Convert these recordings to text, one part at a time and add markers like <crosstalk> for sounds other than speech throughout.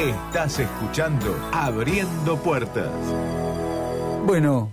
Estás escuchando Abriendo Puertas. Bueno,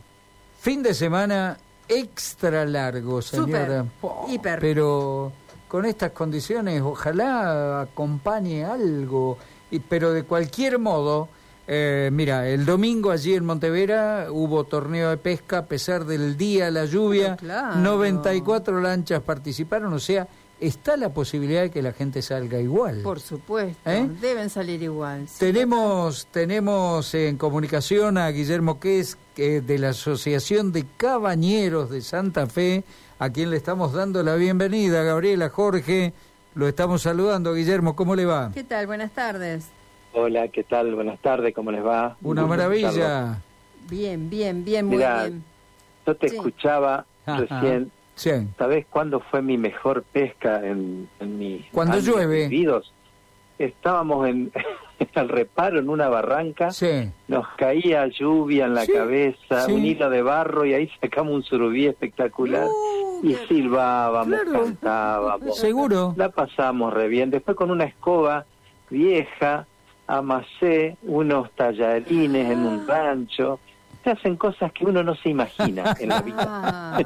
fin de semana extra largo, señora. Súper, hiper. Pero con estas condiciones, ojalá acompañe algo. Y, pero de cualquier modo, eh, mira, el domingo allí en Montevera hubo torneo de pesca a pesar del día, la lluvia. Claro. 94 lanchas participaron, o sea, está la posibilidad de que la gente salga igual. Por supuesto, ¿Eh? deben salir igual. sí. Tenemos, tenemos en comunicación a Guillermo Ques, que de la Asociación de Cabañeros de Santa Fe, a quien le estamos dando la bienvenida. Gabriela, Jorge, lo estamos saludando. Guillermo, ¿cómo le va? ¿Qué tal? Buenas tardes. Hola, ¿qué tal? Buenas tardes, ¿cómo les va? Una maravilla. Bien, bien, bien, muy Mirá, bien. Yo te Sí. escuchaba Ajá. recién. Sí. ¿Sabés cuándo fue mi mejor pesca en, en mis Cuando llueve. vividos? Estábamos en <laughs> al reparo en una barranca, Sí. nos caía lluvia en la Sí, cabeza, sí. un hilo de barro y ahí sacamos un surubí espectacular. Uh, y silbábamos, Claro. cantábamos. Seguro. La pasamos re bien. Después con una escoba vieja amasé unos tallarines en un rancho. Se hacen cosas que uno no se imagina en la vida. Ah,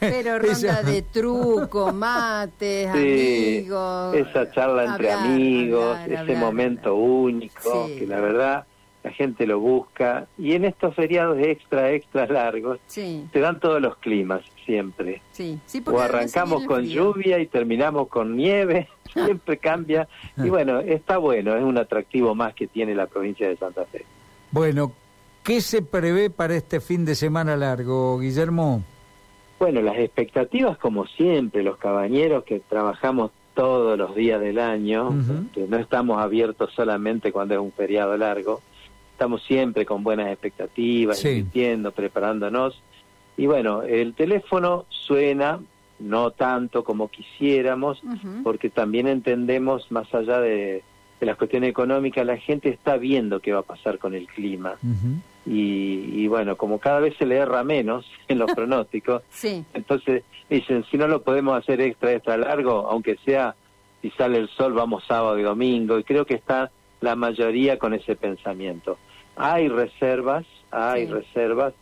pero <laughs> ronda de truco, mates, Sí, amigos. esa charla entre hablar, amigos, hablar, ese hablar, momento hablar. único, Sí. que la verdad la gente lo busca. Y en estos feriados extra, extra largos, Sí, se dan todos los climas, siempre. sí. sí O arrancamos con frío. lluvia y terminamos con nieve, <laughs> siempre cambia. Y <laughs> bueno, está bueno, es un atractivo más que tiene la provincia de Santa Fe. Bueno, ¿qué se prevé para este fin de semana largo, Guillermo? Bueno, las expectativas como siempre, los cabañeros que trabajamos todos los días del año, que no estamos abiertos solamente cuando es un feriado largo, estamos siempre con buenas expectativas, Sí. invirtiendo, preparándonos. Y bueno, el teléfono suena, no tanto como quisiéramos, porque también entendemos, más allá de, de las cuestiones económicas, la gente está viendo qué va a pasar con el clima. Y, y bueno, como cada vez se le erra menos <laughs> en los <laughs> pronósticos, Sí, entonces dicen, si no lo podemos hacer extra, extra largo, aunque sea si sale el sol, vamos sábado y domingo. Y creo que está la mayoría con ese pensamiento. Hay reservas, hay Sí. reservas,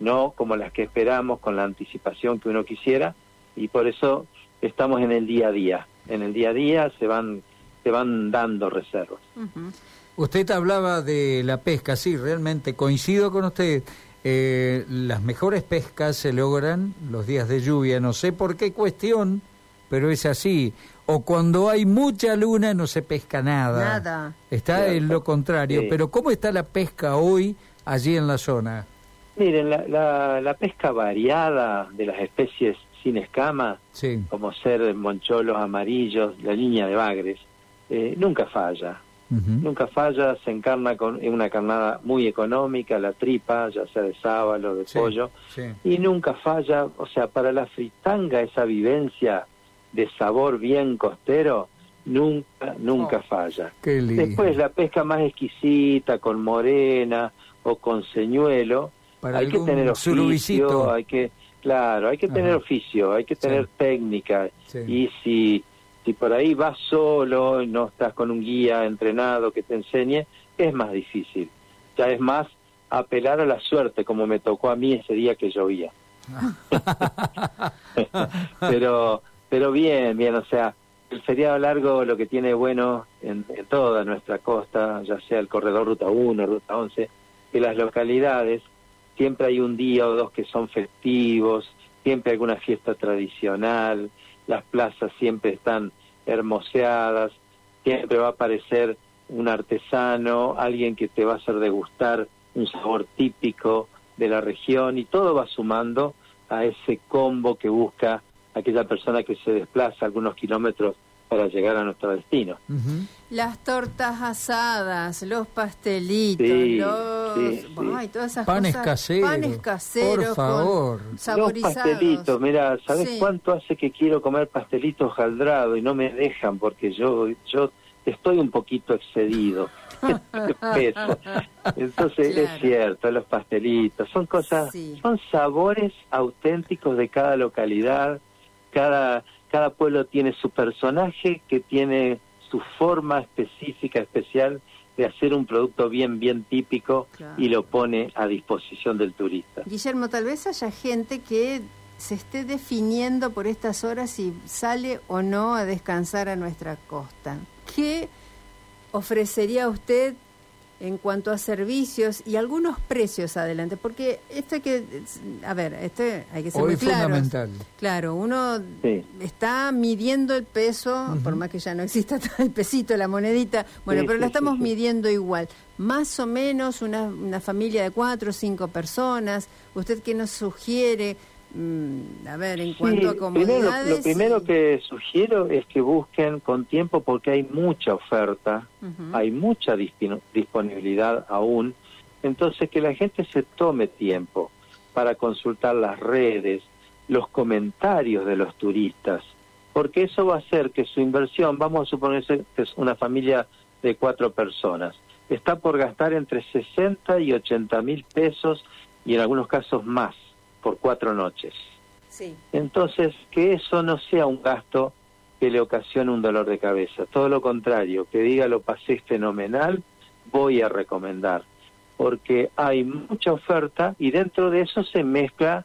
no como las que esperamos, con la anticipación que uno quisiera, y por eso estamos en el día a día. En el día a día se van, se van dando reservas. ujú. Usted hablaba de la pesca, sí, realmente coincido con usted. Eh, las mejores pescas se logran los días de lluvia, no sé por qué cuestión, pero es así. O cuando hay mucha luna no se pesca nada. Nada. Está Cierto. en lo contrario. Sí. Pero ¿cómo está la pesca hoy allí en la zona? Miren, la, la, la pesca variada de las especies sin escama, Sí. como ser moncholos amarillos, la línea de bagres, eh, nunca falla. Nunca falla, se encarna con en una carnada muy económica, la tripa, ya sea de sábalo, de Sí, pollo, sí. y nunca falla, o sea, para la fritanga esa vivencia de sabor bien costero, nunca, nunca Oh. falla. Después la pesca más exquisita, con morena o con señuelo, Para hay que tener surubicito. oficio, hay que, claro, hay que tener oficio, hay que Sí. tener técnica, y si, si por ahí vas solo y no estás con un guía entrenado que te enseñe, es más difícil. Ya es más apelar a la suerte, como me tocó a mí ese día que llovía. <laughs> pero, pero bien, bien, o sea, el feriado largo lo que tiene bueno en, en toda nuestra costa, ya sea el corredor Ruta 1, Ruta 11, que las localidades siempre hay un día o dos que son festivos, siempre hay alguna fiesta tradicional, las plazas siempre están hermoseadas, siempre va a aparecer un artesano, alguien que te va a hacer degustar un sabor típico de la región y todo va sumando a ese combo que busca aquella persona que se desplaza algunos kilómetros para llegar a nuestro destino. Las tortas asadas, los pastelitos, Sí, los... sí, sí. Ay, todas esas Panes cosas. caseros. Panes caseros. Por con favor. Saborizados. Los pastelitos, mira, ¿sabes Sí. cuánto hace que quiero comer pastelitos jaldrado y no me dejan porque yo yo estoy un poquito excedido <laughs> peso. Entonces Claro. es cierto, los pastelitos son cosas, Sí. son sabores auténticos de cada localidad, cada cada pueblo tiene su personaje que tiene su forma específica, especial de hacer un producto bien, bien típico Claro. y lo pone a disposición del turista. Guillermo, tal vez haya gente que se esté definiendo por estas horas si sale o no a descansar a nuestra costa. ¿Qué ofrecería usted en cuanto a servicios y algunos precios adelante? Porque esto hay que, a ver, esto hay que ser Hoy muy claros. fundamental. Claro, uno Sí. está midiendo el peso, por más que ya no exista <laughs> el pesito, la monedita, bueno, Sí, pero sí, lo estamos sí, sí. midiendo igual. Más o menos una, una familia de cuatro o cinco personas. ¿Usted qué nos sugiere? Mm, a ver, en cuanto a primero, lo primero que sugiero es que busquen con tiempo porque hay mucha oferta, hay mucha disponibilidad aún, entonces que la gente se tome tiempo para consultar las redes, los comentarios de los turistas, porque eso va a hacer que su inversión, vamos a suponer que es una familia de cuatro personas, está por gastar entre 60 y 80 mil pesos y en algunos casos más por cuatro noches. Sí. Entonces, que eso no sea un gasto que le ocasione un dolor de cabeza. Todo lo contrario, que diga lo pasé fenomenal, voy a recomendar. Porque hay mucha oferta y dentro de eso se mezcla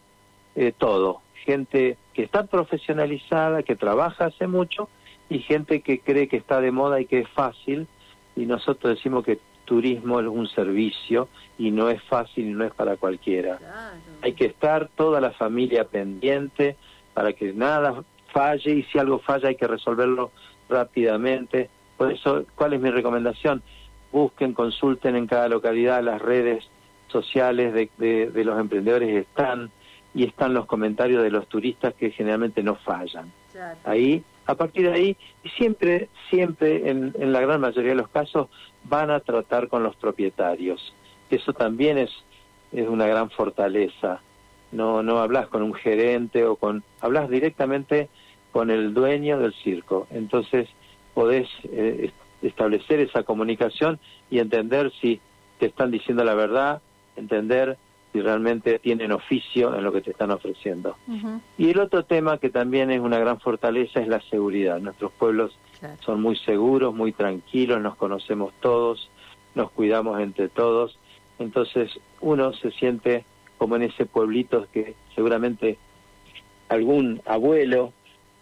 eh, todo. Gente que está profesionalizada, que trabaja hace mucho y gente que cree que está de moda y que es fácil. Y nosotros decimos que turismo es un servicio y no es fácil y no es para cualquiera. Claro. Hay que estar toda la familia pendiente para que nada falle y si algo falla hay que resolverlo rápidamente. Por eso, ¿cuál es mi recomendación? Busquen, consulten en cada localidad las redes sociales de, de- de los emprendedores están y están los comentarios de los turistas que generalmente no fallan. Claro. Ahí, a partir de ahí, siempre, siempre, en, en la gran mayoría de los casos, van a tratar con los propietarios. Eso también es, es una gran fortaleza. No, no hablas con un gerente o con, hablas directamente con el dueño del circo. Entonces podés eh, est- establecer esa comunicación y entender si te están diciendo la verdad, entender si realmente tienen oficio en lo que te están ofreciendo. Y el otro tema que también es una gran fortaleza es la seguridad. Nuestros pueblos claro. son muy seguros, muy tranquilos, nos conocemos todos, nos cuidamos entre todos. Entonces uno se siente como en ese pueblito que seguramente algún abuelo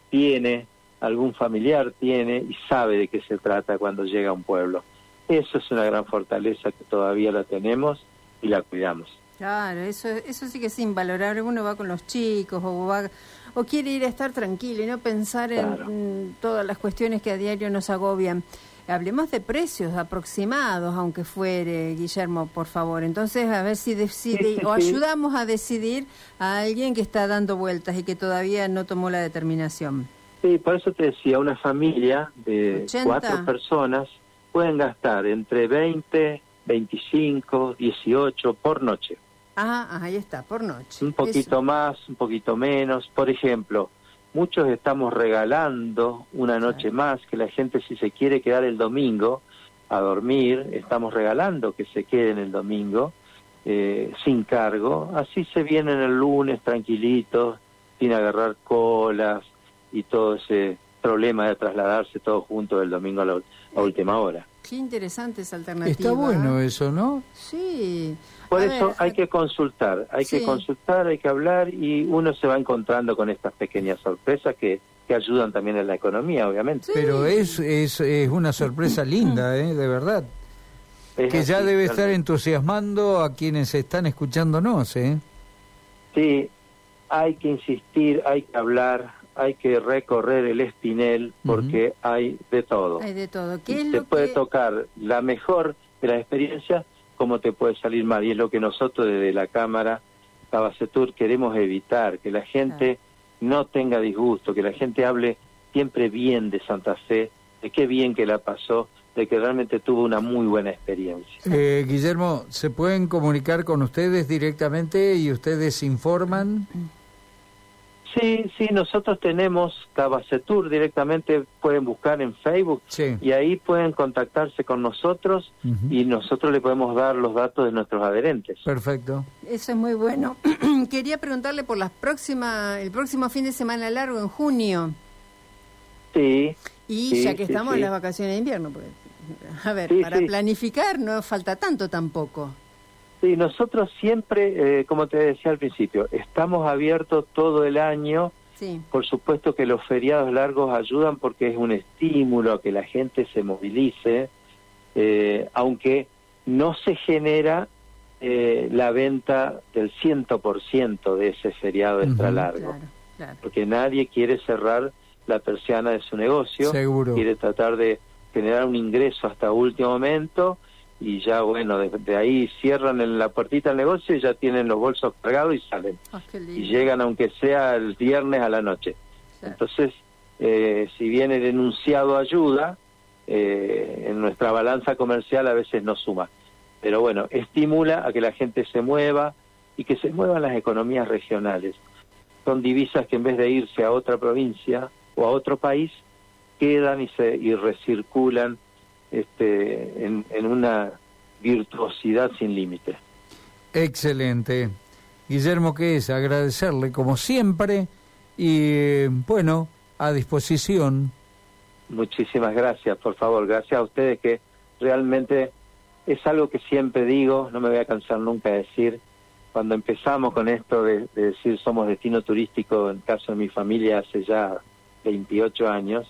tiene, algún familiar tiene y sabe de qué se trata cuando llega a un pueblo. Eso es una gran fortaleza que todavía la tenemos y la cuidamos. Claro, eso, eso sí que es invalorable. Uno va con los chicos o va o quiere ir a estar tranquilo y no pensar en todas las cuestiones que a diario nos agobian. Hablemos de precios aproximados, aunque fuere, Guillermo, por favor. Entonces, a ver si decide Sí, sí, o sí. ayudamos a decidir a alguien que está dando vueltas y que todavía no tomó la determinación. Sí, por eso te decía, una familia de 80. cuatro personas pueden gastar entre 20, 25, 18 por noche. Ah, ahí está, por noche. Un poquito Eso. más, un poquito menos. Por ejemplo, muchos estamos regalando una noche Claro. más, que la gente si se quiere quedar el domingo a dormir, estamos regalando que se queden el domingo eh, sin cargo. Así se vienen el lunes tranquilitos, sin agarrar colas y todo ese problema de trasladarse todos juntos el domingo a la, a última hora. Qué interesante esa alternativa. Está bueno eso, ¿no? Sí. Por A eso ver, hay que consultar, hay Sí. que consultar, hay que hablar y uno se va encontrando con estas pequeñas sorpresas que, que ayudan también en la economía, obviamente. Sí. Pero es, es, es una sorpresa linda, ¿eh? De verdad. Es Que ya debe estar entusiasmando a quienes están escuchándonos, ¿eh? Sí, hay que insistir, hay que hablar, hay que recorrer el espinel porque hay de todo. Hay de todo. ¿Qué es te lo puede que... tocar la mejor de las experiencias como te puede salir mal. Y es lo que nosotros desde la Cámara Cabacetur queremos evitar, que la gente no tenga disgusto, que la gente hable siempre bien de Santa Fe, de qué bien que la pasó, de que realmente tuvo una muy buena experiencia. Eh, Guillermo, ¿se pueden comunicar con ustedes directamente y ustedes informan? Sí, sí, nosotros tenemos Cabacetur directamente, pueden buscar en Facebook Sí. y ahí pueden contactarse con nosotros y nosotros le podemos dar los datos de nuestros adherentes. Perfecto. Eso es muy bueno. <clears throat> Quería preguntarle por las próximas, el próximo fin de semana largo en junio. Sí, Y Sí, ya que sí, estamos sí. en las vacaciones de invierno, pues, a ver, Sí, para sí. planificar no falta tanto tampoco. Sí, nosotros siempre, eh, como te decía al principio, estamos abiertos todo el año. Sí, Por supuesto que los feriados largos ayudan porque es un estímulo a que la gente se movilice, eh, aunque no se genera eh, la venta del 100% de ese feriado extra largo, claro, claro. porque nadie quiere cerrar la persiana de su negocio, Seguro. quiere tratar de generar un ingreso hasta último momento y ya bueno, de, de ahí cierran en la puertita del negocio y ya tienen los bolsos cargados y salen Ah, y llegan aunque sea el viernes a la noche. Entonces, eh, si bien el enunciado ayuda, eh, en nuestra balanza comercial a veces no suma. Pero bueno, estimula a que la gente se mueva y que se muevan las economías regionales. Son divisas que en vez de irse a otra provincia o a otro país, quedan y se y recirculan este, en, en una virtuosidad sin límite. Excelente. Guillermo, que es agradecerle como siempre y eh, bueno, a disposición. Muchísimas gracias, por favor, gracias a ustedes que realmente es algo que siempre digo, no me voy a cansar nunca de decir, cuando empezamos con esto de, de decir somos destino turístico, en el caso de mi familia hace ya 28 años,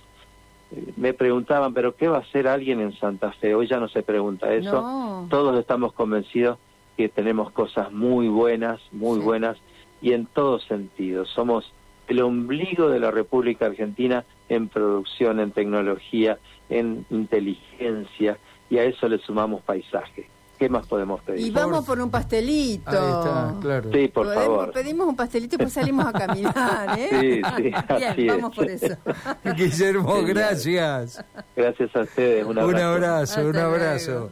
me preguntaban, pero ¿qué va a hacer alguien en Santa Fe? Hoy ya no se pregunta eso, No. todos estamos convencidos que tenemos cosas muy buenas, muy Sí. buenas, y en todos sentidos. Somos el ombligo de la República Argentina en producción, en tecnología, en inteligencia, y a eso le sumamos paisaje. ¿Qué más podemos pedir? Y vamos por un pastelito. Ahí está, claro. Sí, por Podemos- favor. Pedimos un pastelito y pues salimos a caminar, ¿eh? Sí, sí, <laughs> así Bien, es. vamos por eso. <laughs> Guillermo, gracias. Gracias a ustedes. Un abrazo. Un abrazo, un abrazo. luego.